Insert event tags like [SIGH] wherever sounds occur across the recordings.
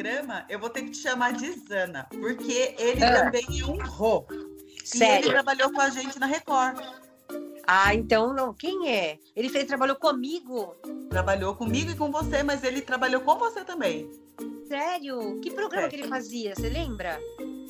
programa eu vou ter que te chamar de Zana, porque ele Ah. também é um Rô. E ele Sério? trabalhou com a gente na Record. Ah, então não. Quem é? Ele fez, trabalhou comigo? Trabalhou comigo e com você, mas ele trabalhou com você também. Sério? Que programa É. que ele fazia? Você lembra?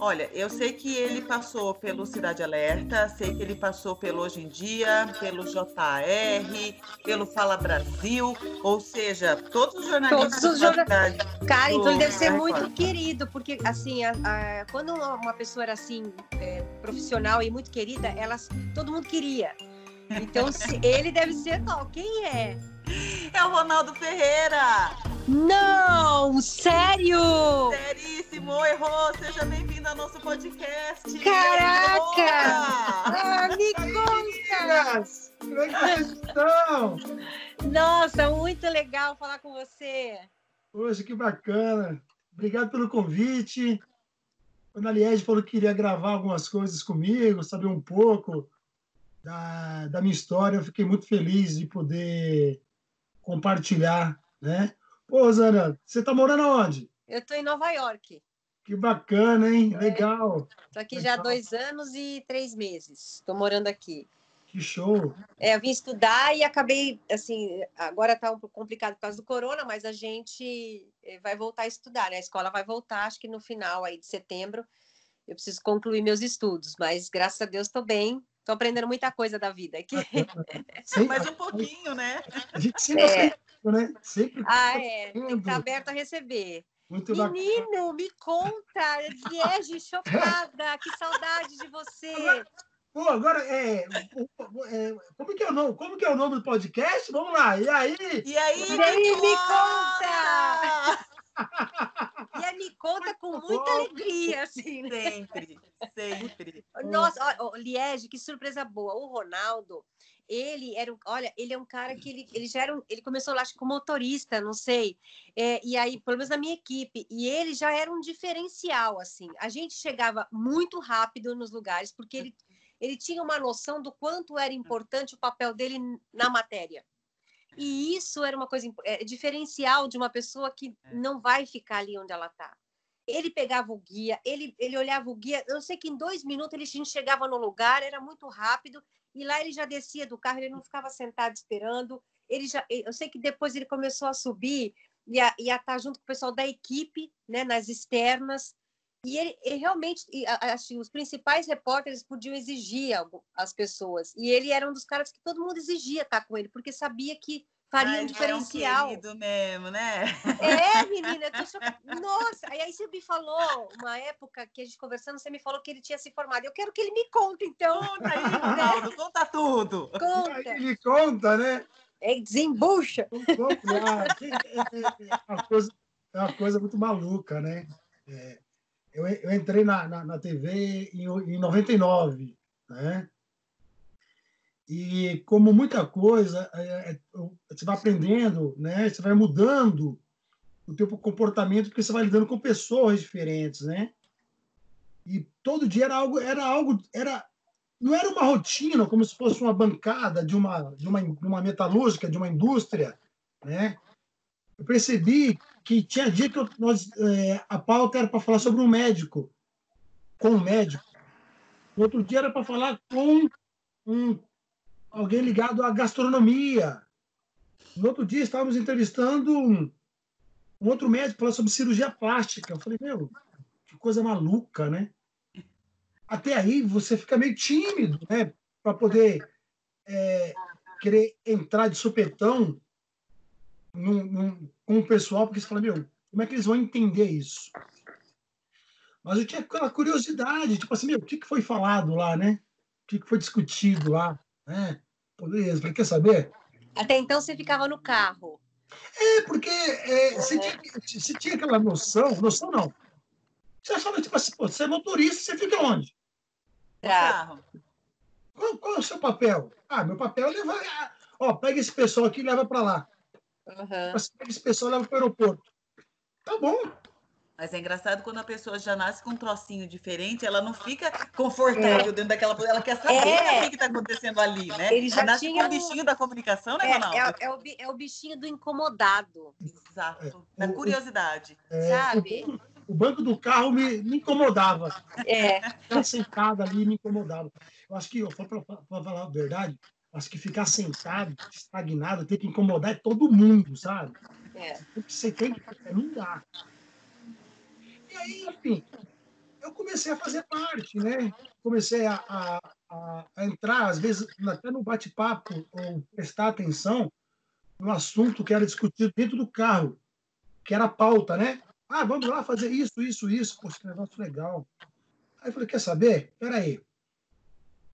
Olha, eu sei que ele passou pelo Cidade Alerta, sei que ele passou pelo Hoje em Dia, pelo JR, pelo Fala Brasil, ou seja, todos os jornalistas Todos os da jorna- cidade. Cara, então ele deve ser muito querido, porque assim, a- a- quando uma, pessoa era assim, é, profissional e muito querida, elas, todo mundo queria. Então, se, ele deve ser. Quem é? [LAUGHS] É o Ronaldo Ferreira! Não! Sério? Seríssimo, errou! Seja bem-vindo ao nosso podcast! Caraca! Ah, me conta! Como é que vocês estão? Nossa, muito legal falar com você. Poxa, que bacana. Obrigado pelo convite. Quando a Liege falou que queria gravar algumas coisas comigo, saber um pouco da, da minha história, eu fiquei muito feliz de poder compartilhar, né? Pô, Zana, você está morando aonde? Eu tô em Nova York. Que bacana, hein? Legal. Tô aqui já há Legal. dois anos e três meses. Tô morando aqui. Que show. É, eu vim estudar e acabei, assim, agora tá um pouco complicado por causa do corona, mas a gente eh, vai voltar a estudar, né? A escola vai voltar, acho que no final aí de setembro. Eu preciso concluir meus estudos, mas graças a Deus estou bem. Estou aprendendo muita coisa da vida aqui. [LAUGHS] Sempre- Mais um pouquinho, né? A gente sempre É. né? Sempre Ah, é. Tem que aprendendo. estar aberto a receber. muito bacana. Menino, me conta, Liege, chocada, que saudade de você. Pô, agora, é, é, como, que é o nome, como que é o nome do podcast? Vamos lá, e aí? E aí, E aí, me conta! E a me conta com muita alegria, assim, né? Sempre, sempre. Nossa, ó, Liege, que surpresa boa. O Ronaldo, ele era, um- olha, ele é um cara que ele, ele já era, um- ele começou lá acho como motorista, não sei. É, e aí, pelo menos na minha equipe, e ele já era um diferencial, assim. A gente chegava muito rápido nos lugares, porque ele, ele tinha uma noção do quanto era importante o papel dele na matéria. E isso era uma coisa é, diferencial de uma pessoa que não vai ficar ali onde ela está. Ele pegava o guia, ele, ele olhava o guia. Eu sei que em dois minutos ele, chegava no lugar, era muito rápido, e lá ele já descia do carro, ele não ficava sentado esperando. Ele já, eu sei que depois ele começou a subir e a, e a estar junto com o pessoal da equipe, né, nas externas. E ele, ele realmente, e, assim, os principais repórteres podiam exigir algo às pessoas. E ele era um dos caras que todo mundo exigia estar com ele, porque sabia que faria Ai, um ele diferencial. É um querido mesmo, né? É, [LAUGHS] menina, eu tô. Nossa, aí aí você me falou, uma época que a gente conversando, você me falou que ele tinha se formado. Eu quero que ele me conte, então. Conta aí, [LAUGHS] Ronaldo, conta tudo. Conta. Aí me conta, né? É, desembucha. Vamos lá. É, é- é uma coisa, é uma coisa muito maluca, né? É, eu, eu entrei na, na, na TV em, em 99, né? E como muita coisa, é, é, você vai aprendendo, né? Você vai mudando o teu comportamento porque você vai lidando com pessoas diferentes, né? E todo dia era algo, era algo, era não era uma rotina como se fosse uma bancada de uma de uma, de uma metalúrgica, de uma indústria, né? Eu percebi que tinha dia que nós, é, a pauta era para falar sobre um médico, com um médico. Outro dia era para falar com um, alguém ligado à gastronomia. No outro dia estávamos entrevistando um, um outro médico falando sobre cirurgia plástica. Eu falei, meu, que coisa maluca, né? Até aí você fica meio tímido, né? Para poder é, querer entrar de supetão num, num, com o pessoal, porque você fala, meu, como é que eles vão entender isso? Mas eu tinha aquela curiosidade, tipo assim, meu, o que, que foi falado lá, né? O que, que foi discutido lá, né? Pô, beleza, quer saber? Até então você ficava no carro. É, porque é, você, tinha, você tinha aquela noção, noção não. Você achava, tipo assim, pô, você é motorista, você fica onde? No Tá. carro. Qual, qual é o seu papel? Ah, meu papel é levar. Ó, pega esse pessoal aqui e leva para lá. Uhum. Você pega esse pessoal e leva para o aeroporto. Tá bom. Mas é engraçado quando a pessoa já nasce com um trocinho diferente, ela não fica confortável é. dentro daquela. Ela quer saber é. o que está acontecendo ali, né? Ele já nasce tinha com o bichinho da comunicação, né, é, Ronaldo? É, é, o, é o bichinho do incomodado. Exato. Da curiosidade. É, sabe? O, o, banco do carro me, me incomodava. É. Ficar sentado ali me incomodava. Eu acho que, para falar a verdade, acho que ficar sentado, estagnado, ter que incomodar é todo mundo, sabe? É. Porque você tem que. Não dá. E aí, enfim, eu comecei a fazer parte, né? Comecei a, a, a entrar, às vezes, até no bate-papo, ou prestar atenção no assunto que era discutido dentro do carro, que era a pauta, né? Ah, vamos lá fazer isso, isso, isso. Poxa, que negócio legal. Aí eu falei, quer saber? Peraí.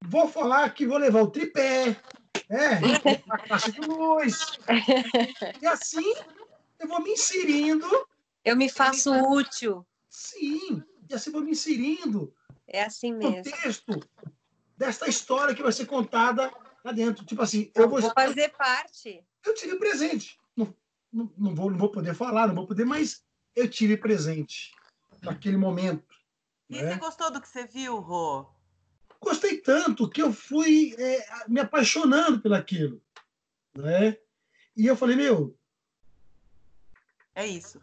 Vou falar que vou levar o tripé, né? [LAUGHS] a caixa de luz. E assim eu vou me inserindo. Eu me faço útil. Sim, e assim vou me inserindo. É assim mesmo. No texto desta história que vai ser contada lá dentro. Tipo assim, eu, eu vou, vou fazer parte. Eu tive presente. Não, não, não, vou, não vou poder falar, não vou poder, mas eu tive presente naquele momento. E né? você gostou do que você viu, Rô? Gostei tanto que eu fui é, me apaixonando pelaquilo. Né? E eu falei, meu. É isso.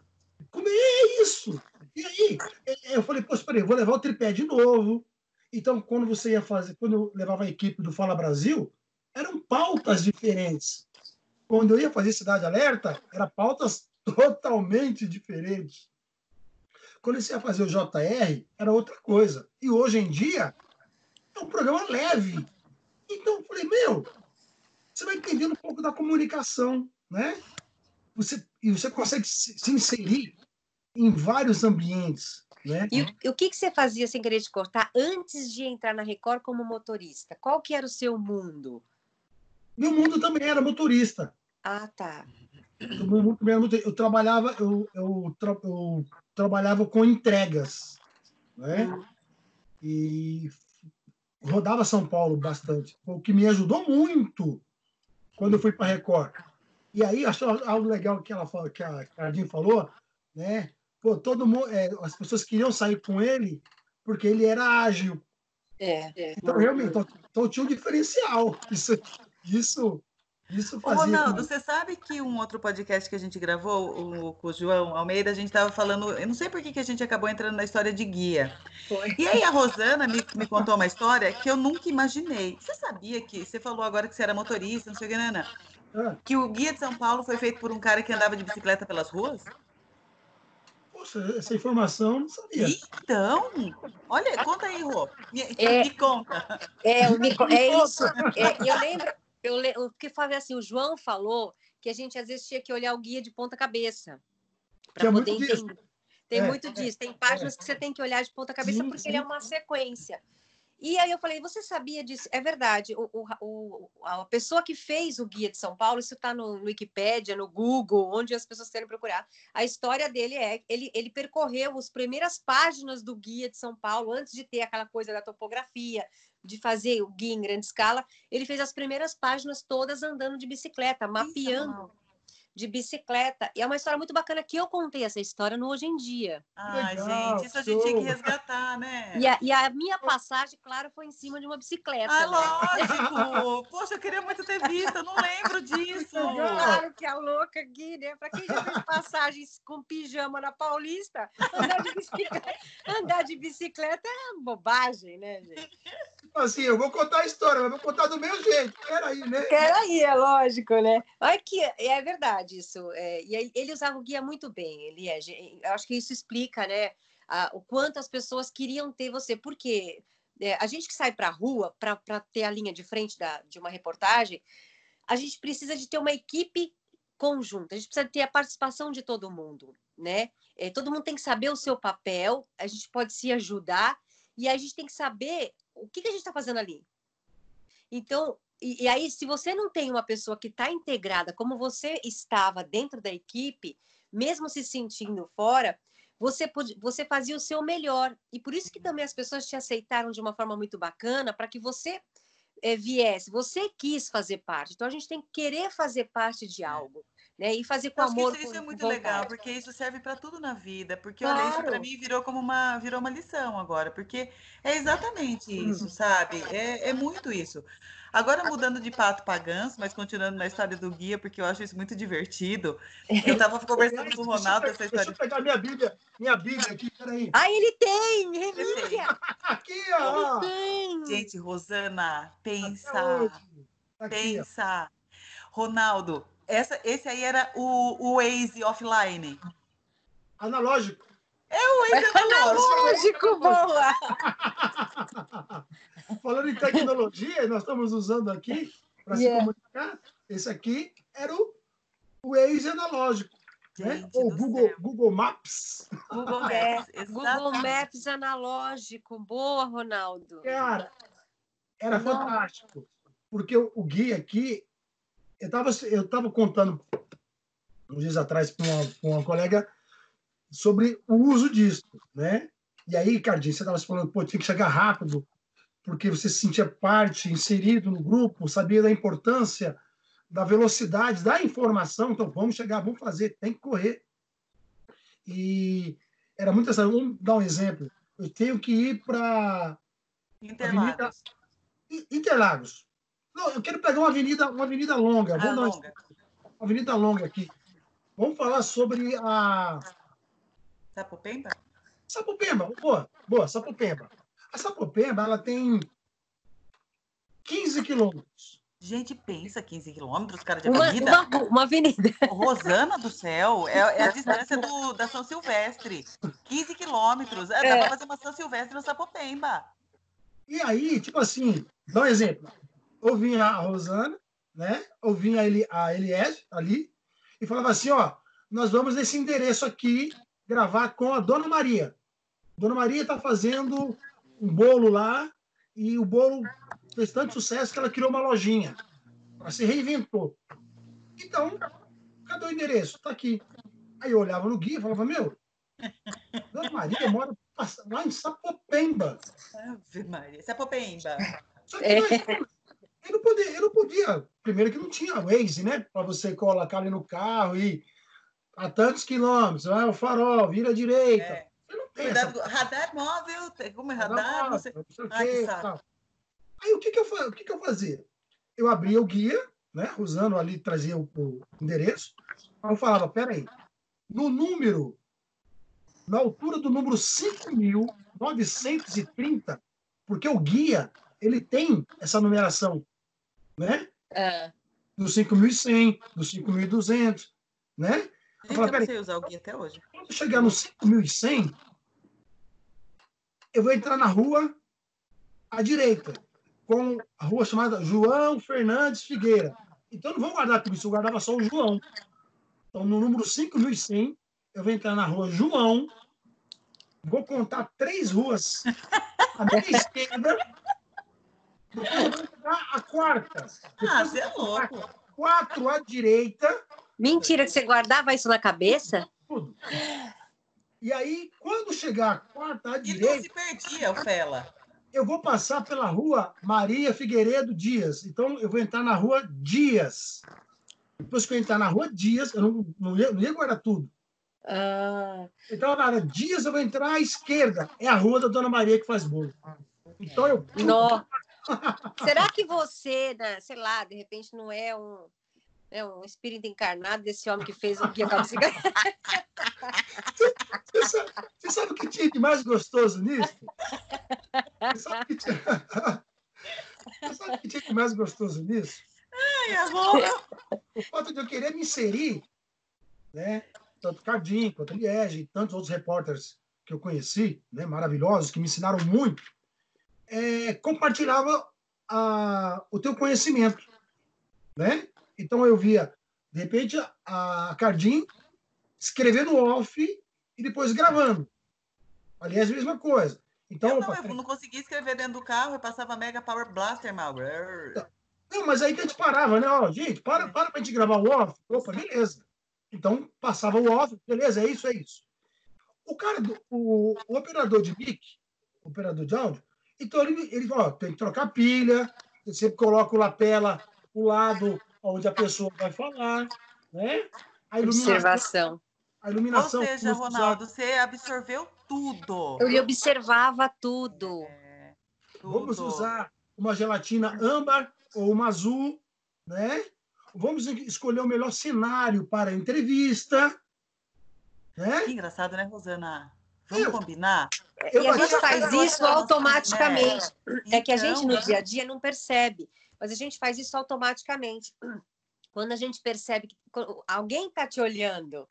Como é isso? E aí, eu falei, poxa, peraí, vou levar o tripé de novo. Então, quando você ia fazer, quando eu levava a equipe do Fala Brasil, eram pautas diferentes. Quando eu ia fazer Cidade Alerta, eram pautas totalmente diferentes. Quando você ia fazer o JR, era outra coisa. E hoje em dia, é um programa leve. Então, eu falei, meu, você vai entendendo um pouco da comunicação, né? Você, e você consegue se, se inserir em vários ambientes. Né? E o, que, que você fazia, sem querer te cortar, antes de entrar na Record como motorista? Qual que era o seu mundo? Meu mundo também era motorista. Ah, tá. Eu, trabalhava, eu, eu, tra, eu trabalhava com entregas, né? Hum. E rodava São Paulo bastante, o que me ajudou muito quando eu fui para Record. E aí, acho algo legal que ela que a Cardinho falou, né? Pô, todo mundo, é, as pessoas queriam sair com ele porque ele era ágil. É. é. Então, realmente, então, então, tinha um diferencial. Isso, isso, isso fazia. Ô, Ronaldo, você sabe que um outro podcast que a gente gravou, o, com o João Almeida, a gente estava falando. Eu não sei por que, que a gente acabou entrando na história de guia. Foi. E aí a Rosana me, me contou uma história que eu nunca imaginei. Você sabia que. Você falou agora que você era motorista, não sei o que, Nana. Ah. Que o Guia de São Paulo foi feito por um cara que andava de bicicleta pelas ruas? Poxa, essa informação não sabia. Então, olha, conta aí, Rô. Me, é, me conta. É, me, é isso. É, eu lembro, eu, o que falei assim, o João falou que a gente às vezes tinha que olhar o guia de ponta cabeça para poder entender. Tem é, muito disso. Tem páginas é. que você tem que olhar de ponta cabeça sim, porque sim. ele é uma sequência. E aí eu falei, você sabia disso? É verdade, o, o, a pessoa que fez o Guia de São Paulo, isso está no, no Wikipédia, no Google, onde as pessoas querem procurar. A história dele é, ele, ele percorreu as primeiras páginas do Guia de São Paulo, antes de ter aquela coisa da topografia, de fazer o guia em grande escala, ele fez as primeiras páginas todas andando de bicicleta, mapeando de bicicleta. E é uma história muito bacana que eu contei essa história no Hoje em Dia. Ah, gente, isso a gente tinha que resgatar, né? E a, e a, minha passagem, claro, foi em cima de uma bicicleta. Ah, né? lógico! [LAUGHS] Poxa, eu queria muito ter visto, eu não lembro disso. [LAUGHS] Claro que a louca aqui, né? Para quem já fez passagens com pijama na Paulista, andar de bicicleta, [LAUGHS] andar de bicicleta é bobagem, né, gente? Assim, eu vou contar a história, mas vou contar do meu jeito. Peraí, né? Peraí, é lógico, né? Olha que é verdade verdade isso. É, e ele usava o guia muito bem. Ele é, eu acho que isso explica, né, a, o quanto as pessoas queriam ter você. Porque é, a gente que sai para a rua para ter a linha de frente da, de uma reportagem, a gente precisa de ter uma equipe conjunta. A gente precisa ter a participação de todo mundo, né? É, todo mundo tem que saber o seu papel. A gente pode se ajudar e a gente tem que saber o que, que a gente está fazendo ali. Então, e, e, aí, se você não tem uma pessoa que está integrada, como você estava dentro da equipe, mesmo se sentindo fora, você, você fazia o seu melhor. E por isso que também as pessoas te aceitaram de uma forma muito bacana, para que você é, viesse. Você quis fazer parte. Então, a gente tem que querer fazer parte de é. algo. né? E fazer com amor. isso, isso é muito com legal, vontade. porque isso serve para tudo na vida. Porque Claro. olha, isso para mim virou como uma virou uma lição agora, porque é exatamente isso, sabe? É, é muito isso. Agora mudando de pato para ganso, mas continuando na história do guia, porque eu acho isso muito divertido. [LAUGHS] Eu estava conversando com o Ronaldo essa Deixa eu história. pegar minha Bíblia, minha Bíblia aqui, peraí. Ah, ele tem! Relíquia! [LAUGHS] Aqui, ó. Ele tem! Gente, Rosana, pensa. Tá Aqui, ó. pensa. Ronaldo, essa, esse aí era o, o Waze offline. Analógico. O Waze analógico. Lógico, boa! [LAUGHS] Falando em tecnologia, nós estamos usando aqui para se Yeah. comunicar. Esse aqui era o o Waze analógico, né? Ou Google, céu. Google Maps. Google [LAUGHS] É, Maps, Google. Maps analógico. Boa, Ronaldo. Cara, era Não. fantástico. Porque o, o guia aqui, eu estava eu tava contando uns dias atrás com uma, com uma colega sobre o uso disso, né? E aí, Cardinho, você estava falando, pô, tinha que chegar rápido, porque você se sentia parte, inserido no grupo, sabia da importância, da velocidade, da informação. Então, vamos chegar, vamos fazer, tem que correr. E era muito essa. Vamos dar um exemplo. Eu tenho que ir para Interlagos. Interlagos. Não, eu quero pegar uma avenida, uma avenida longa. Ah, Vamos dar longa. uma avenida longa aqui. Vamos falar sobre a Sapopemba? Sapopemba. Boa, boa, Sapopemba. A Sapopemba, ela tem 15 quilômetros. Gente, pensa 15 quilômetros, cara, de Uma, avenida. uma, uma avenida. Rosana do céu, é, é a distância do, da São Silvestre. 15 quilômetros. É, Dá É. pra fazer uma São Silvestre no Sapopemba. E aí, tipo assim, dá um exemplo. Ou vinha a Rosana, né? Ou vinha a, Eli, a Eliette ali e falava assim, ó, nós vamos nesse endereço aqui gravar com a Dona Maria. Dona Maria está fazendo um bolo lá e o bolo fez tanto sucesso que ela criou uma lojinha. Ela se reinventou. Então, cadê o endereço? Tá aqui. Aí eu olhava no guia e falava, meu, Dona Maria mora lá em Sapopemba. Ave Maria. Sapopemba. Só que É. nós- eu, não podia, eu não podia. Primeiro que não tinha Waze, né? Para você colocar ali no carro e a tantos quilômetros, vai o farol, vira à direita. É. Cuidado, radar móvel, como é radar? Não sei. não sei o Ai, que saco. Aí o que que eu, o que que eu fazia? Eu abria o guia, né? Usando ali, trazia o, o endereço. Aí eu falava, peraí, no número, na altura do número 5.930, porque o guia, ele tem essa numeração, né? Ah, Do 5.100, do 5.200, né? Falava, eu não sei usar o guia até hoje. Quando chegar no 5.100, eu vou entrar na rua à direita, com a rua chamada João Fernandes Figueira. Então, eu não vou guardar tudo isso, eu guardava só o João. Então, no número 5.100, eu vou entrar na rua João, vou contar três ruas à minha [LAUGHS] esquerda, depois eu vou entrar a quarta. Ah, você é louco. quatro à direita, mentira que você guardava isso na cabeça? tudo. E aí, quando chegar a quarta à E não direita, se perdia, o Fela. eu vou passar pela rua Maria Figueiredo Dias. Então, eu vou entrar na rua Dias. Depois que eu entrar na rua Dias, eu não, não, ia, não ia guardar tudo. Ah, Então, na área Dias, eu vou entrar à esquerda. É a rua da Dona Maria que faz bolo. Então, eu. nó. [LAUGHS] Será que você, né, sei lá, de repente não é um, é um espírito encarnado desse homem que fez o guia Calcica? [LAUGHS] Você sabe, você sabe o que tinha de mais gostoso nisso? Você sabe o que tinha, [LAUGHS] você sabe o que tinha de mais gostoso nisso? Ai, agora. o fato de eu querer me inserir, né, tanto Cardim quanto Liege e tantos outros repórteres que eu conheci, né, maravilhosos, que me ensinaram muito, é, compartilhava a, o teu conhecimento, né? Então eu via, de repente, a, Cardim escrevendo off e depois gravando. Aliás, a mesma coisa. Então, Eu opa, não, eu não conseguia escrever dentro do carro, eu passava Mega Power Blaster, mal. Não, mas aí que a gente parava, né? Ó, gente, para, para pra gente gravar o off. Opa, beleza. Então, passava o off, beleza, é isso, é isso. O cara, do, o, o operador de mic, operador de áudio, então ele, ele ó, tem que trocar pilha, você sempre coloca o lapela o lado onde a pessoa vai falar, né? A iluminação. Observação. A iluminação. Ou seja, Ronaldo, você absorveu tudo. Eu lhe observava tudo. É, tudo. Vamos usar uma gelatina âmbar ou uma azul, né? Vamos escolher o melhor cenário para a entrevista. Né? Que engraçado, né, Rosana? Vamos eu, combinar? Eu, e a gente faz isso automaticamente. É. é que a gente no então, dia a dia não percebe, mas a gente faz isso automaticamente. Quando a gente percebe que alguém está te olhando,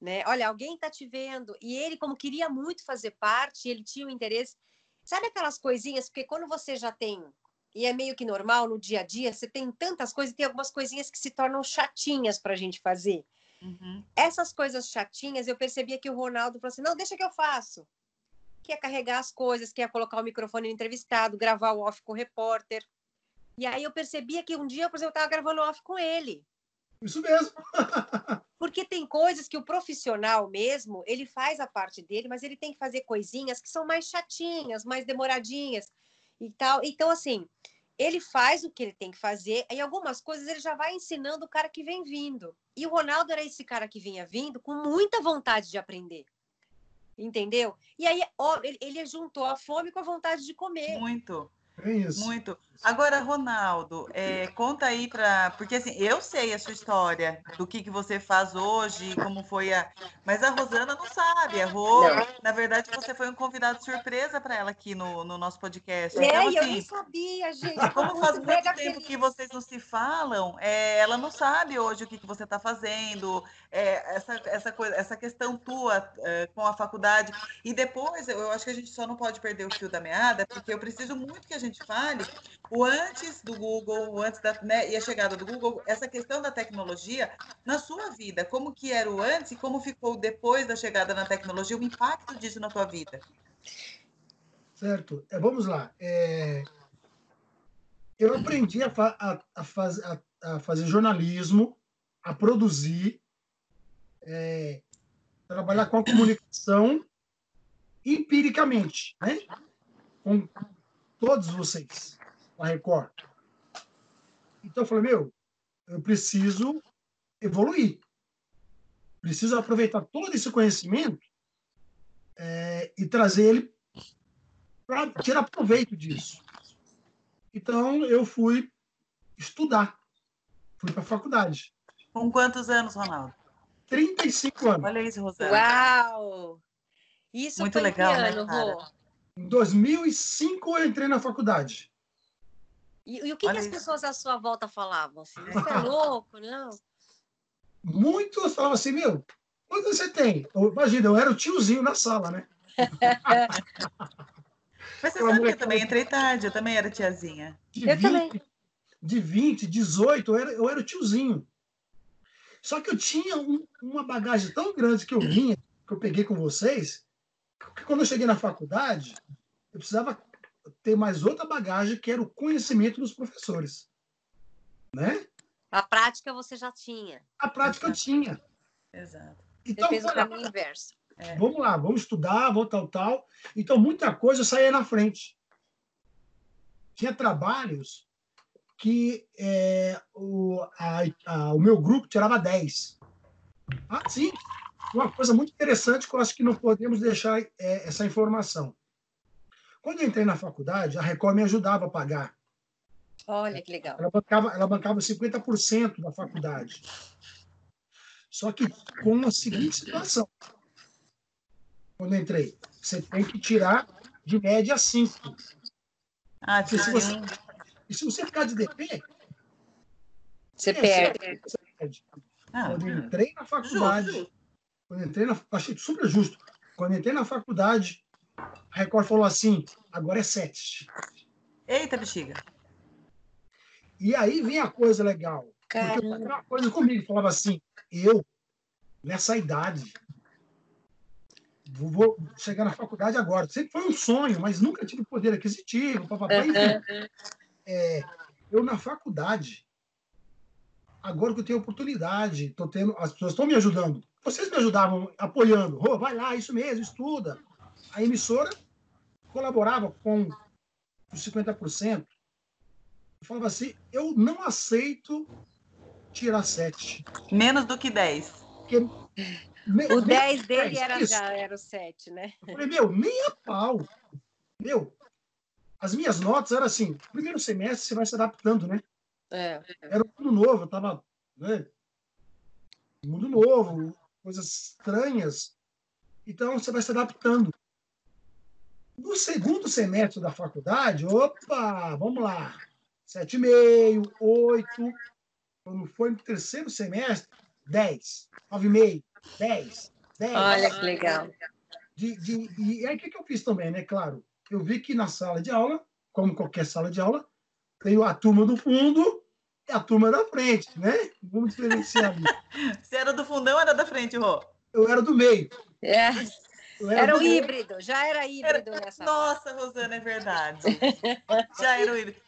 né? Olha, alguém está te vendo e ele, como queria muito fazer parte, ele tinha o um interesse. Sabe aquelas coisinhas? Porque quando você já tem e é meio que normal no dia a dia, você tem tantas coisas, tem algumas coisinhas que se tornam chatinhas para a gente fazer. Uhum. Essas coisas chatinhas, eu percebia que o Ronaldo falou assim: não, deixa que eu faço. Quer carregar as coisas, quer colocar o microfone no entrevistado, gravar o off com o repórter. E aí eu percebia que um dia, por exemplo, eu estava gravando off com ele. Isso mesmo. [LAUGHS] Porque tem coisas que o profissional mesmo, ele faz a parte dele, mas ele tem que fazer coisinhas que são mais chatinhas, mais demoradinhas e tal. Então, assim, ele faz o que ele tem que fazer, e algumas coisas ele já vai ensinando o cara que vem vindo. E o Ronaldo era esse cara que vinha vindo com muita vontade de aprender. Entendeu? E aí, ó, ele, ele juntou a fome com a vontade de comer. Muito. É isso. Muito. Agora, Ronaldo, é, conta aí para. Porque assim, eu sei a sua história, do que, que você faz hoje, como foi a. Mas a Rosana não sabe. A Rô, não. na verdade, você foi um convidado surpresa para ela aqui no, no nosso podcast. É, então, assim, eu não sabia, gente. Como faz muito tempo feliz. que vocês não se falam, é, ela não sabe hoje o que, que você está fazendo, é, essa, essa, coisa, essa questão tua é, com a faculdade. E depois, eu acho que a gente só não pode perder o fio da meada, porque eu preciso muito que a gente fale o antes do Google, o antes da, né, e a chegada do Google, essa questão da tecnologia na sua vida, como que era o antes e como ficou depois da chegada na tecnologia, o impacto disso na tua vida. Certo. É, vamos lá. É... Eu aprendi a, fa a, a, faz a, fazer jornalismo, a produzir, é... trabalhar com a comunicação empiricamente, né? com todos vocês a Record. Então eu falei, meu, eu preciso evoluir. Preciso aproveitar todo esse conhecimento é, e trazer ele para tirar proveito disso. Então eu fui estudar. Fui para a faculdade. Com quantos anos, Ronaldo? 35 anos. Olha isso, Rosana. Uau! Isso Muito foi legal, né, ano, né, Em 2005 eu entrei na faculdade. E, e o que, que, as pessoas à sua volta falavam? Assim, você é louco, não? Muitos falavam assim, meu, quanto você tem? Imagina, eu era o tiozinho na sala, né? [LAUGHS] Mas você sabe que eu também entrei tarde, eu também era tiazinha. De eu 20, também. De 20, 18, eu era, eu era o tiozinho. Só que eu tinha um, uma bagagem tão grande que eu vinha, que eu peguei com vocês, que quando eu cheguei na faculdade, eu precisava ter mais outra bagagem, que era o conhecimento dos professores. Né? A prática você já tinha. A prática Exato. eu tinha. Exato. Então, você fez o caminho inverso. É. Vamos lá, vamos estudar, vamos tal, tal. Então, muita coisa saía na frente. Tinha trabalhos que é, o, a, a, o meu grupo tirava 10. Ah, sim. Uma coisa muito interessante que eu acho que não podemos deixar é, essa informação. Quando eu entrei na faculdade, a Record me ajudava a pagar. Olha que legal. Ela bancava, ela bancava 50% da faculdade. Só que com a seguinte situação. Quando eu entrei, você tem que tirar de média 5. Ah, se você, e se você ficar de DP, você perde. Você perde. Ah, quando eu entrei na faculdade, justo. quando eu entrei na, achei super justo. Quando eu entrei na faculdade, a Record falou assim: agora é sete. Eita, bexiga. E aí vem a coisa legal. Caramba. Porque uma coisa comigo, falava assim: eu, nessa idade, vou chegar na faculdade agora. Sempre foi um sonho, mas nunca tive poder aquisitivo, papapá. É, eu na faculdade, agora que eu tenho oportunidade, tô tendo, as pessoas estão me ajudando. Vocês me ajudavam apoiando. Oh, vai lá, isso mesmo, estuda a emissora colaborava com os 50%. Eu falava assim, eu não aceito tirar 7. Menos do que 10. Porque, me, o 10 dele era, já era o 7, né? Eu falei, meu, nem a pau. Meu, as minhas notas eram assim: primeiro semestre você vai se adaptando, né? É. Era um mundo novo, eu tava. Né? Mundo novo, coisas estranhas. Então você vai se adaptando. No segundo semestre da faculdade, opa, vamos lá. 7,5, 8. Quando foi no terceiro semestre, 10. 9,5, 10, 10. Olha que legal. De, de, e aí o que, que eu fiz também, né? Claro, eu vi que na sala de aula, como qualquer sala de aula, tem a turma do fundo e a turma da frente, né? Vamos diferenciar ali. [LAUGHS] Você era do fundão ou era da frente, Rô? Eu era do meio. É. Era, era o híbrido, já era híbrido era... [LAUGHS] nessa. Nossa, Rosana, é verdade. [LAUGHS] já era o híbrido.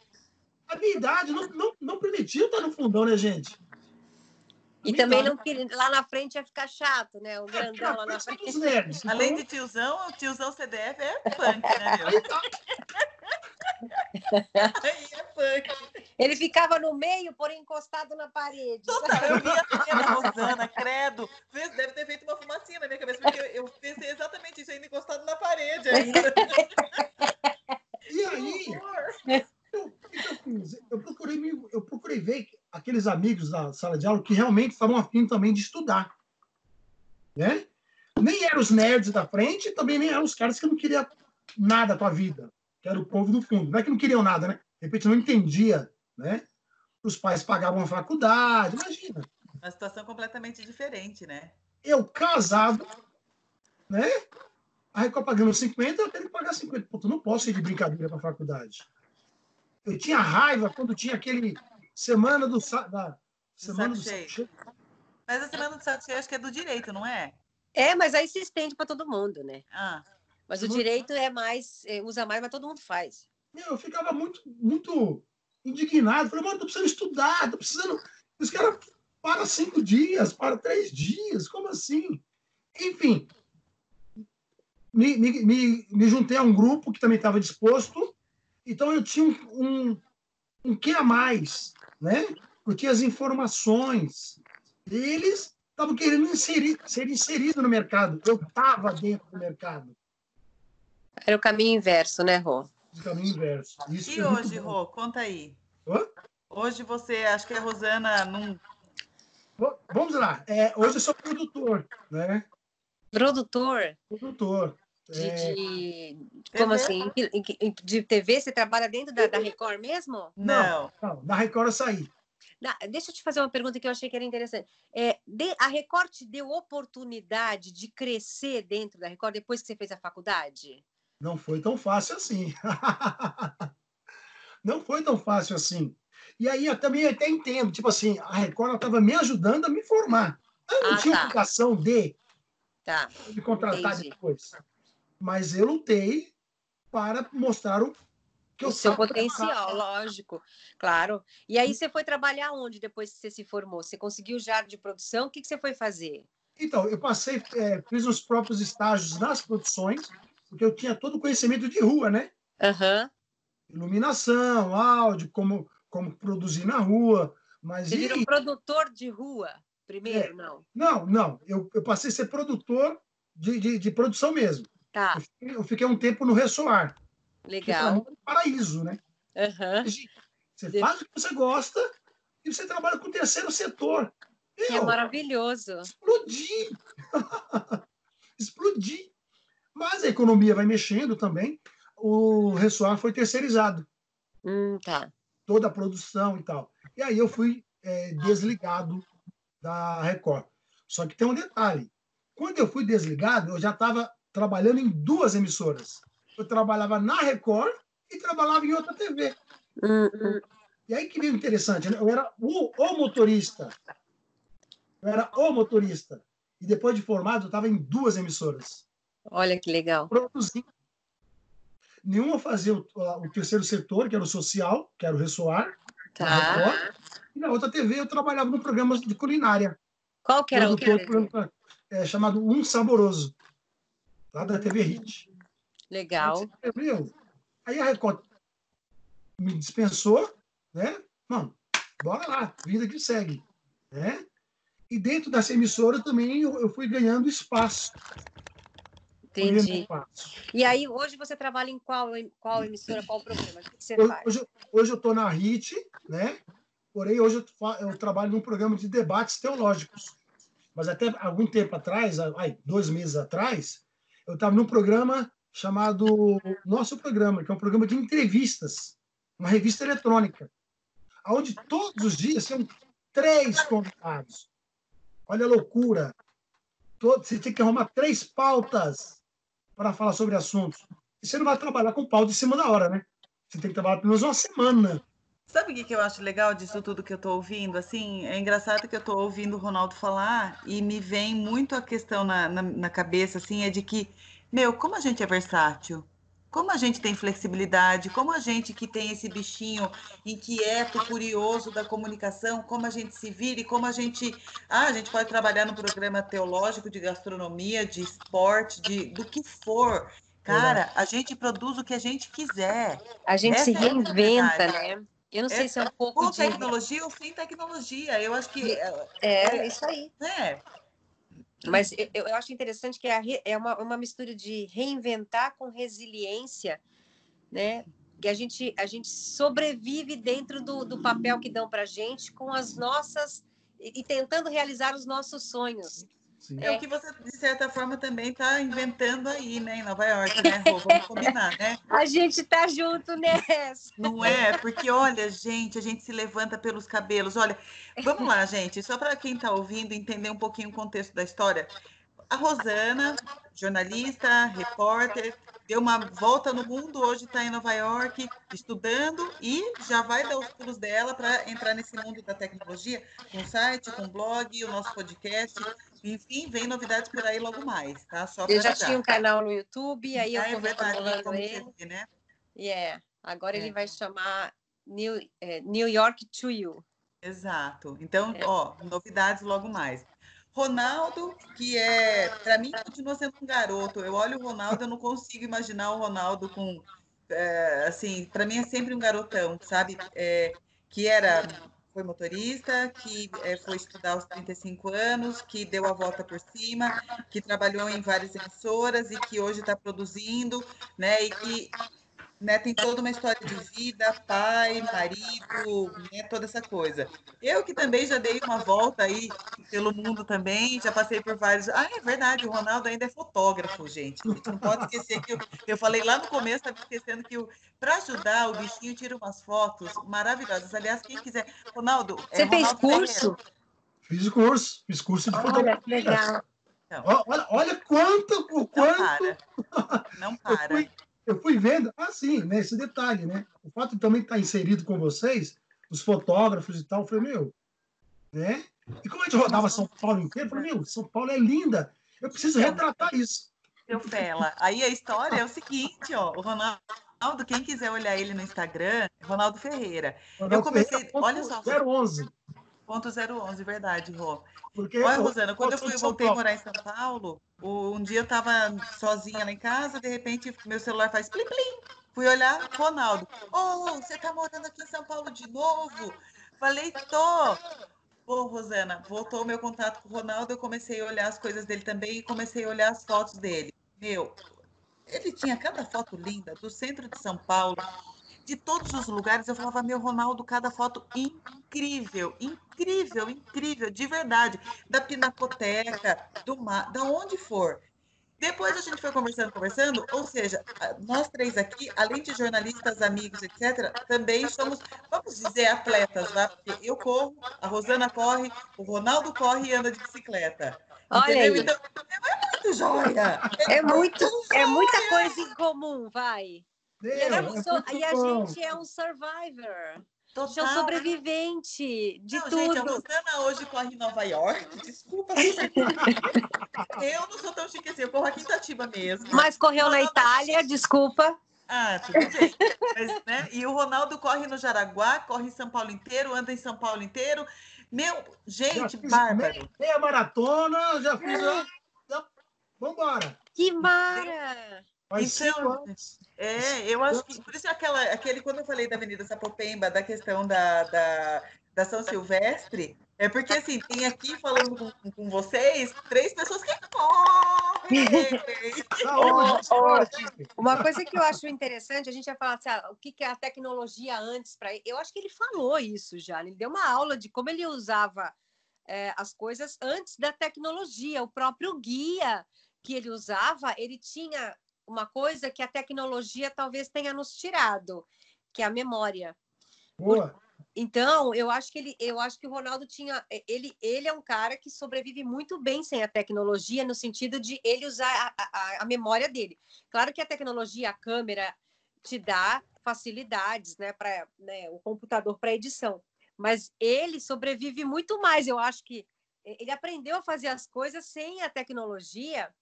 A minha idade não, não, não permitia estar no fundão, né, gente? E também não queria, lá na frente ia ficar chato, né? O é, grandão lá na frente. Nerds, então... [LAUGHS] Além de tiozão, o tiozão CDF é punk, né, meu? Aí, tá. Aí é punk. Ele ficava no meio, porém encostado na parede. Total, eu vi a cena, [LAUGHS] Rosana, credo. Deve ter feito uma fumacinha na minha cabeça, porque eu pensei exatamente isso, ainda encostado na parede ainda. [LAUGHS] E aí, eu, eu, fiz? Eu procurei, eu procurei ver aqueles amigos da sala de aula que realmente estavam afim também de estudar. Né? Nem eram os nerds da frente, também nem eram os caras que não queriam nada para a vida, que era o povo do fundo. Não é que não queriam nada, né? De repente não entendia, né? Os pais pagavam a faculdade, imagina. Uma situação completamente diferente, né? Eu casado, né? A Record pagando 50, eu tenho que pagar 50. Pô, não posso ir de brincadeira para a faculdade. Eu tinha raiva quando tinha aquele semana do, da, semana do, saco cheio. Mas a semana do saco cheio acho que é do direito, não é? É, mas aí se estende para todo mundo, né? Ah. Mas o direito é mais, é, usa mais, mas todo mundo faz. Eu ficava muito, muito indignado. Falei, mano, tô precisando estudar, tô precisando. Os caras para cinco dias, para três dias, como assim? Enfim, me, me, me, me juntei a um grupo que também estava disposto então eu tinha um, um, um que a mais, né? Porque as informações, eles estavam querendo inserir, ser inserido no mercado. Eu estava dentro do mercado. Era o caminho inverso, né, Rô? O caminho inverso. Isso e hoje, Rô, conta aí. Hã? Hoje você, acho que a Rosana não. Vamos lá. É, hoje eu sou produtor, né? Produtor? Produtor. De, é... de, como assim? De TV? Você trabalha dentro da, da Record mesmo? Não, não, da Record eu saí. deixa eu te fazer uma pergunta que eu achei que era interessante. É, de, a Record te deu oportunidade de crescer dentro da Record depois que você fez a faculdade? Não foi tão fácil assim. [LAUGHS] não foi tão fácil assim. E aí eu também até entendo, tipo assim, a Record estava me ajudando a me formar. Eu não ah, tinha tá. obrigação de tá. me contratar Entendi. depois mas eu lutei para mostrar o que o eu seu potencial, lógico, claro. E aí você foi trabalhar onde depois que você se formou? Você conseguiu já de produção? O que, que você foi fazer? Então, eu passei, é, fiz os próprios estágios nas produções, porque eu tinha todo o conhecimento de rua, né? Uhum. Iluminação, áudio, como, como produzir na rua. Mas Você e... virou produtor de rua primeiro, é, não? Não, não. Eu, eu passei a ser produtor de, de, de produção mesmo. Tá. Eu fiquei, eu fiquei um tempo no Ressoar. Legal. Que é um paraíso, né? Uhum. Você faz o que você gosta e você trabalha com o terceiro setor. Que é maravilhoso. Explodir! [LAUGHS] explodir! Mas a economia vai mexendo também. O Ressoar foi terceirizado. Hum, tá. Toda a produção e tal. E aí eu fui é, desligado da Record. Só que tem um detalhe. Quando eu fui desligado, eu já estava trabalhando em duas emissoras. Eu trabalhava na Record e trabalhava em outra TV. Uhum. E aí que veio interessante, né? eu era o, o, motorista. Eu era o motorista. E depois de formado, eu estava em duas emissoras. Olha que legal. Produzindo. Nenhuma fazia o, o, terceiro setor, que era o social, que era o Ressoar. Tá. Record, e na outra TV eu trabalhava no programa de culinária. Qual que era o que era? É, chamado Um Saboroso lá da TV Hit. Legal. Aí, aí a Record me dispensou, né? Mano, bora lá, vida que segue. né? E dentro dessa emissora também eu, eu fui ganhando espaço. Entendi. E aí, hoje você trabalha em qual, qual emissora, qual programa? O que você hoje, faz? Hoje, hoje eu estou na HIT, né? Porém, hoje eu, eu, trabalho num programa de debates teológicos. Mas até algum tempo atrás, ai, dois meses atrás, eu estava num programa chamado Nosso Programa, que é um programa de entrevistas, uma revista eletrônica, onde todos os dias são três convidados. Olha a loucura! Todo, você tem que arrumar três pautas para falar sobre assuntos. E você não vai trabalhar com pauta em cima da hora, né? Você tem que trabalhar pelo menos uma semana Sabe o que, que eu acho legal disso tudo que eu estou ouvindo? Assim, é engraçado que eu estou ouvindo o Ronaldo falar e me vem muito a questão na, na, na, cabeça, assim, é de que, meu, como a gente é versátil, como a gente tem flexibilidade, como a gente que tem esse bichinho inquieto, curioso da comunicação, como a gente se vira e como a gente, ah, a gente pode trabalhar no programa teológico de gastronomia, de esporte, de do que for. Cara, a gente produz o que a gente quiser. A gente Essa se é reinventa, né? Eu não sei se é um pouco com de... tecnologia ou sem tecnologia. Eu acho que... É, é, é isso aí. É. Mas eu, eu acho interessante que é, é uma, uma mistura de reinventar com resiliência, né? Que a gente, a gente sobrevive dentro do, do papel que dão para gente com as nossas... E, e tentando realizar os nossos sonhos. Sim. É o que você, de certa forma, também está inventando aí, né, em Nova York, né, [LAUGHS] Rô? Vamos combinar, né? A gente tá junto nessa. Não é? Porque, olha, gente, a gente se levanta pelos cabelos. Olha, vamos lá, gente, só para quem está ouvindo entender um pouquinho o contexto da história. A Rosana, jornalista, repórter, deu uma volta no mundo, hoje está em Nova York estudando e já vai dar os pulos dela para entrar nesse mundo da tecnologia, com site, com blog, o nosso podcast. Enfim, vem novidades por aí logo mais, tá? Só eu já tinha um canal no YouTube, aí eu ah, é verdade, ele. Você, né? Yeah. Agora é. ele vai chamar New, é, New York to You. Exato. Então, é. ó, novidades logo mais. Ronaldo, que é, para mim, continua sendo um garoto. Eu olho o Ronaldo, eu não consigo imaginar o Ronaldo com, é, assim, para mim é sempre um garotão, sabe? É, que era foi motorista, que é, foi estudar aos 35 anos, que deu a volta por cima, que trabalhou em várias emissoras e que hoje está produzindo, né? E que né, tem toda uma história de vida, pai, marido, né, toda essa coisa. Eu que também já dei uma volta aí pelo mundo também, já passei por vários. Ah, é verdade, o Ronaldo ainda é fotógrafo, gente. A gente não pode esquecer que eu, eu falei lá no começo, estava esquecendo que para ajudar o bichinho tira umas fotos maravilhosas. Aliás, quem quiser. Ronaldo. É Você é, fez curso? Fiz curso, fiz curso de fotografia. Olha, legal. Então, olha, olha quanto, o quanto. Não para. Não [LAUGHS] para. Eu fui, vendo, ah, sim, né, detalhe, né? O fato de também estar inserido com vocês, os fotógrafos e tal, eu falei, meu, né? E como a gente rodava São Paulo inteiro, eu falei, meu, São Paulo é linda, eu preciso retratar isso. Seu Fela. Aí a história é o seguinte, ó, o Ronaldo, quem quiser olhar ele no Instagram, Ronaldo Ferreira. Ronaldo eu comecei, Ferreira, olha só. 011. Ponto 011, verdade, Rô. Porque, Olha, Rosana, quando eu fui, voltei a morar em São Paulo, um dia eu estava sozinha lá em casa, de repente meu celular faz plim plim. Fui olhar, Ronaldo. Oh, você está morando aqui em São Paulo de novo? Falei, tô. Bom, Rosana, voltou o meu contato com o Ronaldo, eu comecei a olhar as coisas dele também e comecei a olhar as fotos dele. Meu, ele tinha cada foto linda do centro de São Paulo, de todos os lugares, eu falava, meu Ronaldo, cada foto incrível, incrível, incrível, de verdade. Da Pinacoteca, do mar, da onde for. Depois a gente foi conversando, conversando, ou seja, nós três aqui, além de jornalistas, amigos, etc., também somos, vamos dizer, atletas, tá? Porque eu corro, a Rosana corre, o Ronaldo corre e anda de bicicleta. Olha. Então, é muito joia! É, é muito, é muita coisa em comum, vai. Meu, e, é e a gente é um survivor. Total. É um sobrevivente de não, tudo. Gente, a Rosana hoje corre em Nova York. Desculpa. [LAUGHS] [LAUGHS] eu não sou tão chique assim, eu corro aqui em Itatiba mesmo. Mas correu na Itália, desculpa. Ah, tudo bem. Mas, né? E o Ronaldo corre no Jaraguá, corre em São Paulo inteiro, anda em São Paulo inteiro. Meu, gente, bárbaro. Meia maratona, já fiz. É. Vambora. Que mara! Faz então, é, eu acho que por isso aquela, aquele quando eu falei da Avenida Sapopemba, da questão da, da, da São Silvestre, é porque assim, tem aqui falando com, com vocês três pessoas que correm. [LAUGHS] Uma coisa que eu acho interessante, a gente ia falar assim, ah, o que, que é a tecnologia antes para Eu acho que ele falou isso já. Ele deu uma aula de como ele usava é, as coisas antes da tecnologia. O próprio guia que ele usava, ele tinha uma coisa que a tecnologia talvez tenha nos tirado, que é a memória. Boa. Então, eu acho que ele, eu acho que o Ronaldo tinha, ele, ele é um cara que sobrevive muito bem sem a tecnologia, no sentido de ele usar a, a, a memória dele. Claro que a tecnologia, a câmera, te dá facilidades, né, para né, o computador para edição, mas ele sobrevive muito mais. Eu acho que ele aprendeu a fazer as coisas sem a tecnologia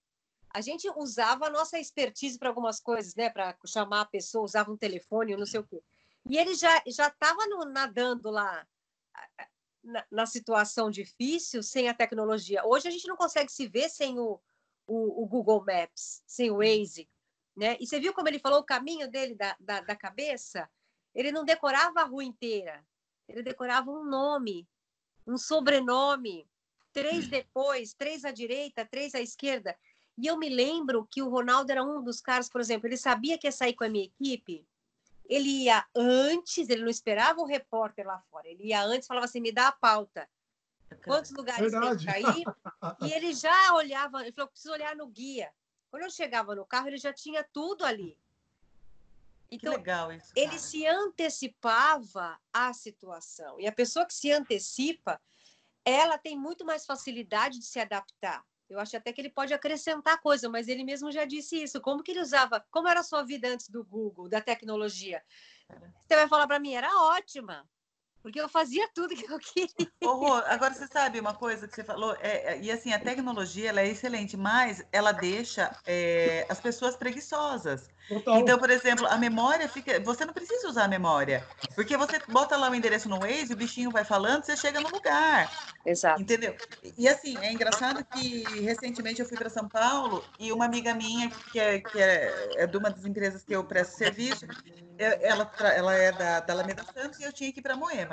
a gente usava a nossa expertise para algumas coisas, né? Para chamar a pessoa, usava um telefone, não sei o quê. E ele já já estava nadando lá na, na, situação difícil sem a tecnologia. Hoje a gente não consegue se ver sem o, o, o, Google Maps, sem o Waze, né? E você viu como ele falou o caminho dele da, da, da cabeça? Ele não decorava a rua inteira, ele decorava um nome, um sobrenome, três depois, três à direita, três à esquerda. E eu me lembro que o Ronaldo era um dos caras, por exemplo, ele sabia que ia sair com a minha equipe, ele ia antes, ele não esperava o repórter lá fora, ele ia antes falava assim: me dá a pauta. Quantos lugares Verdade. tem para ir? E ele [LAUGHS] já olhava, ele falou: preciso olhar no guia. Quando eu chegava no carro, ele já tinha tudo ali. Então, isso, ele se antecipava à situação. E a pessoa que se antecipa, ela tem muito mais facilidade de se adaptar. Eu acho até que ele pode acrescentar coisa, mas ele mesmo já disse isso. Como que ele usava? Como era a sua vida antes do Google, da tecnologia? Você vai falar para mim, era ótima porque eu fazia tudo que eu queria. Oh, agora você sabe uma coisa que você falou, é, é, e assim, a tecnologia ela é excelente, mas ela deixa é, as pessoas preguiçosas. Total. Então, por exemplo, a memória fica. Você não precisa usar a memória, porque você bota lá o endereço no Waze, o bichinho vai falando, você chega no lugar. Exato. Entendeu? E assim, é engraçado que recentemente eu fui para São Paulo e uma amiga minha, que é, que é, é de uma das empresas que eu presto serviço, ela, ela é da, da Alameda Santos e eu tinha que ir para Moema.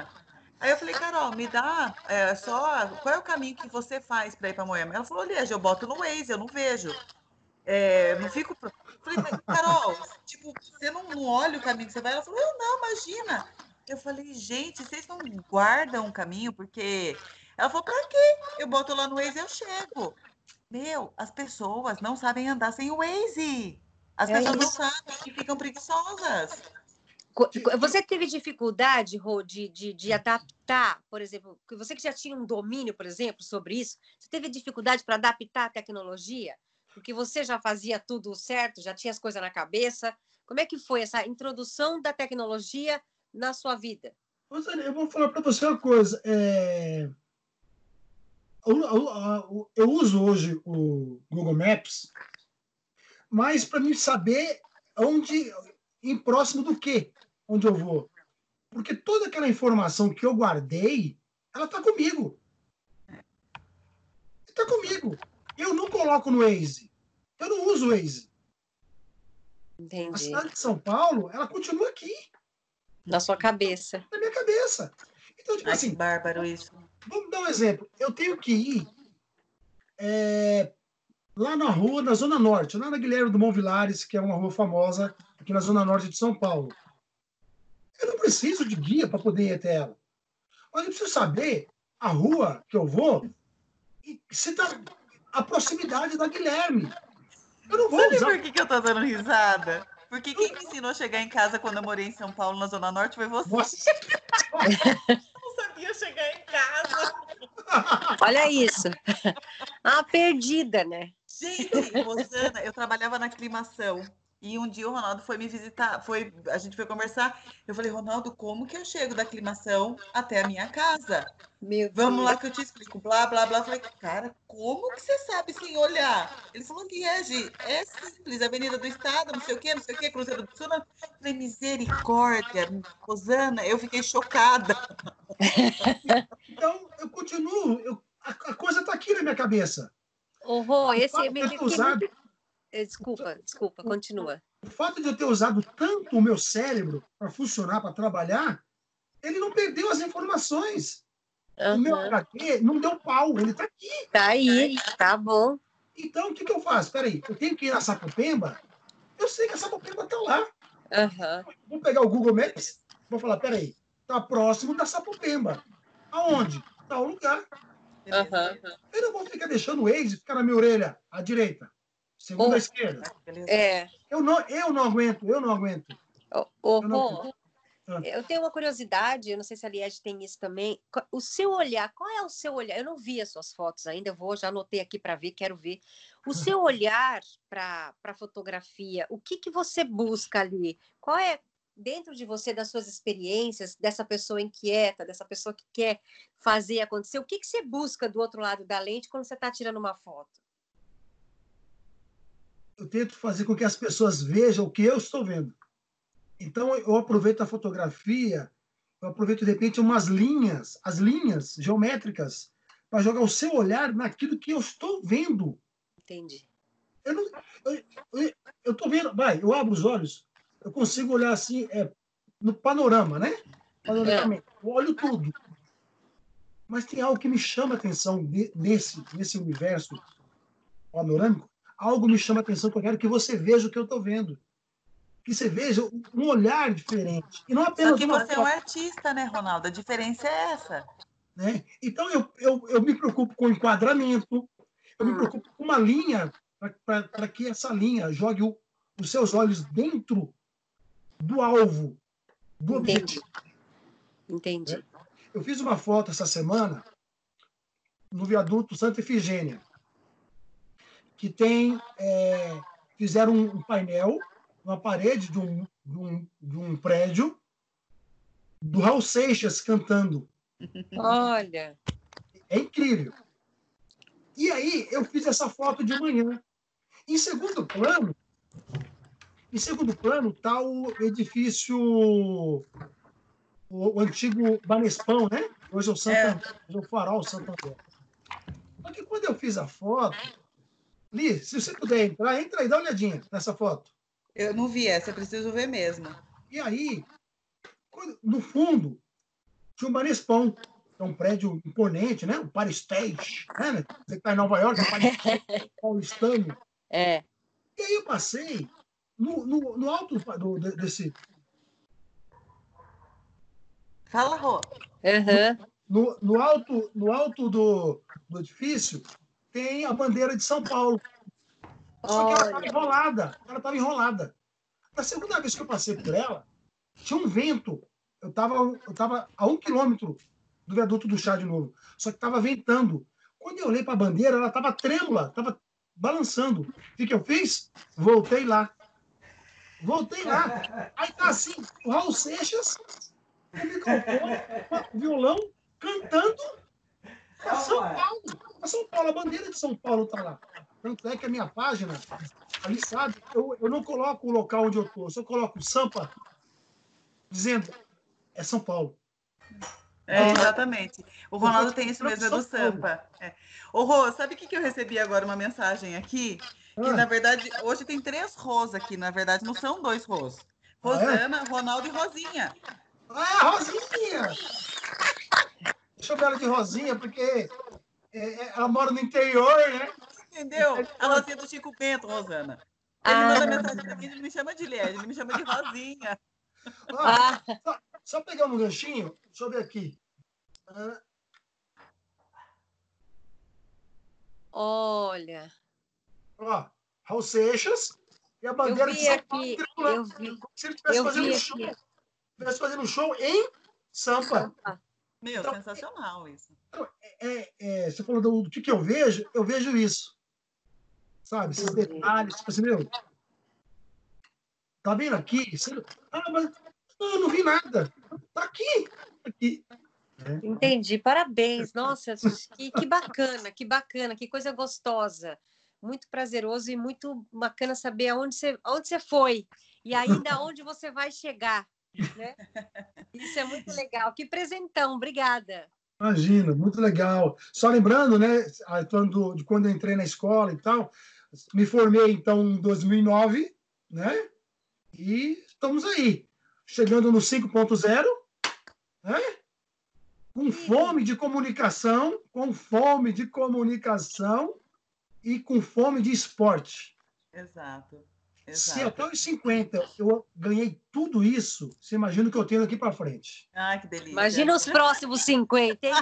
Aí eu falei, Carol, me dá é, só qual é o caminho que você faz para ir para Moema? Ela falou, Liege, eu boto no Waze, eu não vejo. É, não fico. Falei, Carol, tipo, você não, não olha o caminho que você vai? Ela falou, eu não, imagina. Eu falei, gente, vocês não guardam o caminho, porque. Ela falou, pra quê? Eu boto lá no Waze e eu chego. Meu, as pessoas não sabem andar sem o Waze. As é pessoas isso. não sabem e ficam preguiçosas. Você teve dificuldade, Rô, de, de, de, adaptar, por exemplo, você que já tinha um domínio, por exemplo, sobre isso, você teve dificuldade para adaptar a tecnologia? Porque você já fazia tudo certo, já tinha as coisas na cabeça. Como é que foi essa introdução da tecnologia na sua vida? Eu vou falar para você uma coisa. É... Eu, eu uso hoje o Google Maps mas para mim saber onde, em próximo do que, onde eu vou. Porque toda aquela informação que eu guardei, ela está comigo. Está comigo. Eu não coloco no Waze. Eu não uso o Waze. Entendi. A cidade de São Paulo, ela continua aqui. Na sua cabeça. Na minha cabeça. Então, tipo Ai, assim. Que bárbaro isso. Vamos dar um exemplo. Eu tenho que ir é, lá na rua, na Zona Norte, lá na Guilherme do Mont Vilares, que é uma rua famosa aqui na Zona Norte de São Paulo. Eu não preciso de guia para poder ir até ela. Mas eu preciso saber a rua que eu vou e se tá a proximidade da Guilherme. Eu não vou Sabe usar... por que, que eu tô dando risada? Porque quem me ensinou a chegar em casa quando eu morei em São Paulo, na Zona Norte, foi você. Nossa. [LAUGHS] não sabia chegar em casa. [LAUGHS] Olha isso. Ah, perdida, né? Gente, Rosana, eu trabalhava na aclimação. E um dia o Ronaldo foi me visitar, foi, a gente foi conversar. Eu falei, Ronaldo, como que eu chego da aclimação até a minha casa? Meu Vamos Deus. lá que eu te explico. Blá, blá, blá. Eu falei, cara, como que você sabe sem olhar? Ele falou, Liege, é simples, Avenida do Estado, não sei o quê, não sei o quê, Cruzeiro do Sul. Eu falei, misericórdia, Rosana, eu fiquei chocada. [LAUGHS] então, eu continuo, eu, a, a coisa está aqui na minha cabeça. Oh, esse é meio que desculpa, desculpa, continua. O fato de eu ter usado tanto o meu cérebro para funcionar, para trabalhar, ele não perdeu as informações. Uhum. O meu HD não deu pau, ele está aqui. Tá aí, tá bom. Então, o que, que eu faço? Peraí, eu tenho que ir na Sapopemba? Eu sei que a Sapopemba está lá. Uhum. Vou pegar o Google Maps, vou falar, peraí, está próximo da Sapopemba. Aonde? Tal lugar. Uhum. Eu não vou ficar deixando o Waze ficar na minha orelha, à direita, segunda oh. esquerda. É. Eu não, eu não aguento, eu não aguento. Oh, oh, eu, não ah. eu tenho uma curiosidade, eu não sei se a Liege tem isso também. O seu olhar, qual é o seu olhar? Eu não vi as suas fotos ainda, eu vou, já anotei aqui para ver, quero ver. O seu [LAUGHS] olhar para a fotografia, o que, que você busca ali? Qual é, dentro de você, das suas experiências, dessa pessoa inquieta, dessa pessoa que quer fazer acontecer, o que, que você busca do outro lado da lente quando você está tirando uma foto? Eu tento fazer com que as pessoas vejam o que eu estou vendo. Então, eu aproveito a fotografia, eu aproveito, de repente, umas linhas, as linhas geométricas, para jogar o seu olhar naquilo que eu estou vendo. Entendi. Eu, não, eu, tô vendo, vai, eu abro os olhos, eu consigo olhar assim, é, no panorama, né? Panoramicamente. É. Eu olho tudo. Mas tem algo que me chama a atenção de, nesse, nesse universo panorâmico. Algo me chama a atenção que eu quero que você veja o que eu estou vendo. Que você veja um olhar diferente. E não apenas Só que você é um artista, né, Ronaldo? A diferença é essa. Né? Então, eu, eu, eu me preocupo com o enquadramento, eu me hum. preocupo com uma linha para que essa linha jogue o, os seus olhos dentro do alvo, do Entendi. objetivo. Entendi. É. Eu fiz uma foto essa semana no viaduto Santa Efigênia, que tem. É, fizeram um painel na parede de um, de, um, de um prédio do Raul Seixas cantando. Olha! É incrível. E aí eu fiz essa foto de manhã. Em segundo plano, em segundo plano está o edifício, o, o, antigo Banespão, né? Hoje é o, Santa, é. Hoje é o Farol Santander. Só que quando eu fiz a foto, Li, se você puder entrar, entra aí, dá uma olhadinha nessa foto. Eu não vi essa, preciso ver mesmo. E aí, no fundo, tinha um Banespão, é um prédio imponente, né? O Paris Stage, né? Você que está em Nova York, é o Paris paulistano. É. E aí eu passei no, no, no alto do, desse. Fala, Rô. Uhum. No, no, alto, no alto do, do edifício tem a bandeira de São Paulo. Só que ela estava enrolada. Ela estava enrolada. Na segunda vez que eu passei por ela, tinha um vento. Eu estava eu tava a um quilômetro do viaduto do chá de novo. Só que estava ventando. Quando eu olhei para a bandeira, ela estava trêmula, estava balançando. O que, que eu fiz? Voltei lá. Voltei lá. Aí tá assim, o Raul Seixas, o microfone, o violão, cantando São Paulo. A São Paulo, a bandeira de São Paulo tá lá. Tanto é que a minha página, ali sabe, eu, eu não coloco o local onde eu tô, eu só coloco Sampa, dizendo, é São Paulo. É, exatamente. O Ronaldo tem isso mesmo, é do Sampa. É. Ô, Rô, sabe o que, que eu recebi agora? Uma mensagem aqui que, ah. na verdade, hoje tem três Rôs aqui. Na verdade, não são dois Rôs. Rosana, ah, é? Ronaldo e Rosinha. Ah, Rosinha! Deixa eu ver ela de Rosinha, porque é, é, ela mora no interior, né? Entendeu? A Rosinha do Chico Bento, Rosana. Ele ah. manda mensagem pra mim, ele me chama de Liege, ele me chama de Rosinha. Ah, só, só, pegar um ganchinho, deixa eu ver aqui. Ah. Olha. Ó, Raul Seixas e a bandeira de São Paulo aqui, eu vi, Como se ele estivesse fazendo um show. Estivesse fazendo um show em Sampa. Meu, então, sensacional isso. É, é, é, você falou do, do que, que eu vejo, eu vejo isso. Sabe? Esses detalhes, tipo assim, meu. Tá vendo aqui? Você, ah, mas não, eu não vi nada. Tá aqui. aqui. É. Entendi, parabéns. Nossa, que, que bacana, que bacana, que coisa gostosa muito prazeroso e muito bacana saber aonde você, aonde você foi e ainda aonde você vai chegar. Né? Isso é muito legal. Que presentão, obrigada. Imagina, muito legal. Só lembrando, né, falando de quando eu entrei na escola e tal, Me formei, então, em 2009, né? E estamos aí, chegando no 5.0, né? com fome de comunicação, com fome de comunicação e com fome de esporte. Exato. Exato. Se até os 50 eu ganhei tudo isso, você imagina o que eu tenho aqui para frente. Ai, que delícia. Imagina os próximos 50, hein?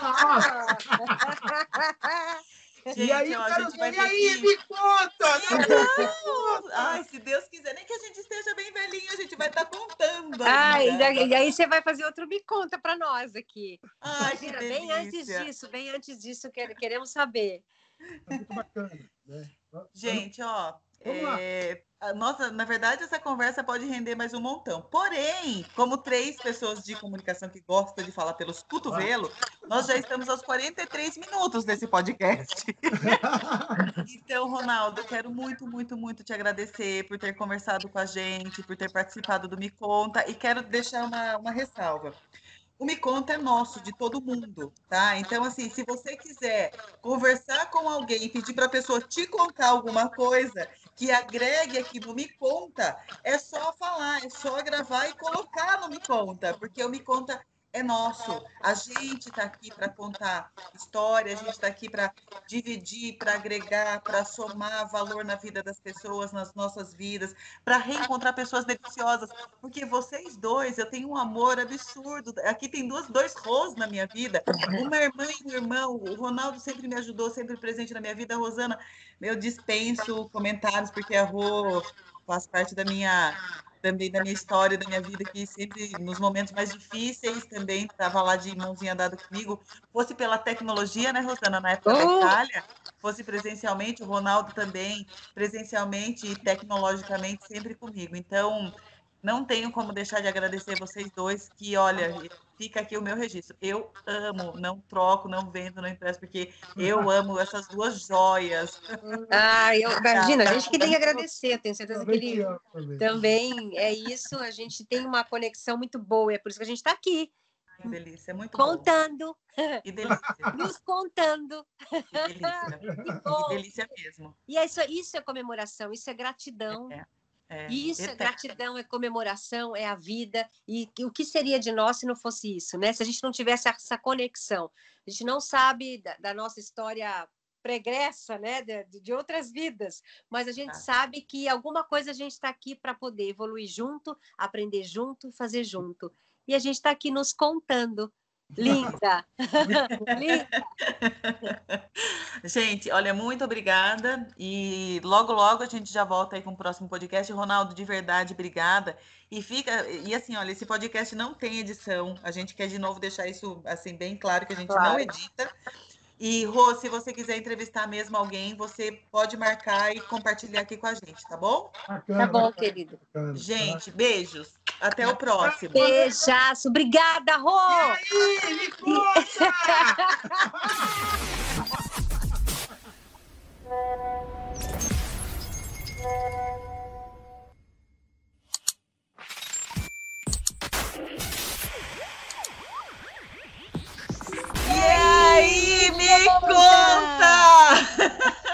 Gente, [LAUGHS] e aí, ó, a gente vai e aí, me conta! Não! Ai, se Deus quiser, nem que a gente esteja bem velhinho, a gente vai estar tá contando. Ai, e aí você vai fazer outro Me Conta para nós aqui. Ai, Imagina, que bem antes disso, bem antes disso, queremos saber. É muito bacana, né? Gente, ó, é, nossa, na verdade, essa conversa pode render mais um montão. Porém, como três pessoas de comunicação que gostam de falar pelos cotovelos, nós já estamos aos 43 minutos desse podcast. [LAUGHS] então, Ronaldo, eu quero muito, muito, muito te agradecer por ter conversado com a gente, por ter participado do Me Conta, e quero deixar uma, uma ressalva o Me Conta é nosso, de todo mundo, tá? Então, assim, se você quiser conversar com alguém pedir para a pessoa te contar alguma coisa que agregue aqui no Me Conta, é só falar, é só gravar e colocar no Me Conta, porque o Me Conta é nosso. A gente está aqui para contar história, a gente está aqui para dividir, para agregar, para somar valor na vida das pessoas, nas nossas vidas, para reencontrar pessoas deliciosas. Porque vocês dois, eu tenho um amor absurdo. Aqui tem duas, dois Ros na minha vida, uma irmã e um irmão. O Ronaldo sempre me ajudou, sempre presente na minha vida. A Rosana, eu dispenso comentários, porque a Rô faz parte da minha também da minha história, da minha vida, que sempre, nos momentos mais difíceis, também estava lá de mãozinha dada comigo, fosse pela tecnologia, né, Rosana, na época oh. da Itália, fosse presencialmente, o Ronaldo também, presencialmente e tecnologicamente, sempre comigo. Então, não tenho como deixar de agradecer vocês dois, que, olha, fica aqui o meu registro. Eu amo, não troco, não vendo, não empresto, porque eu amo essas duas joias. Ah, eu, imagina, a gente que tem que agradecer, tenho certeza que ele também é isso, a gente tem uma conexão muito boa, é por isso que a gente está aqui. Que delícia, é muito Contando. Bom. Que delícia. [LAUGHS] Nos contando. Que delícia. Que, delícia mesmo. E é isso, isso é comemoração, isso é gratidão. É. É, isso é gratidão, é comemoração, é a vida. E o que seria de nós se não fosse isso, né? Se a gente não tivesse essa conexão. A gente não sabe da, da nossa história pregressa, né, de, de, outras vidas, mas a gente ah. sabe que alguma coisa a gente está aqui para poder evoluir junto, aprender junto, fazer junto. E a gente está aqui nos contando Linda! [LAUGHS] Linda! Gente, olha, muito obrigada. E logo, logo a gente já volta aí com o próximo podcast. Ronaldo, de verdade, obrigada. E fica, e assim, olha, esse podcast não tem edição. A gente quer de novo deixar isso assim bem claro que a gente claro. não edita. E, Rô, se você quiser entrevistar mesmo alguém, você pode marcar e compartilhar aqui com a gente, tá bom? Bacana, tá bom, bacana, querido. Bacana, gente, beijos. Até o próximo. Beijaço. Obrigada, Rô! E aí, me conta! E me conta! [LAUGHS]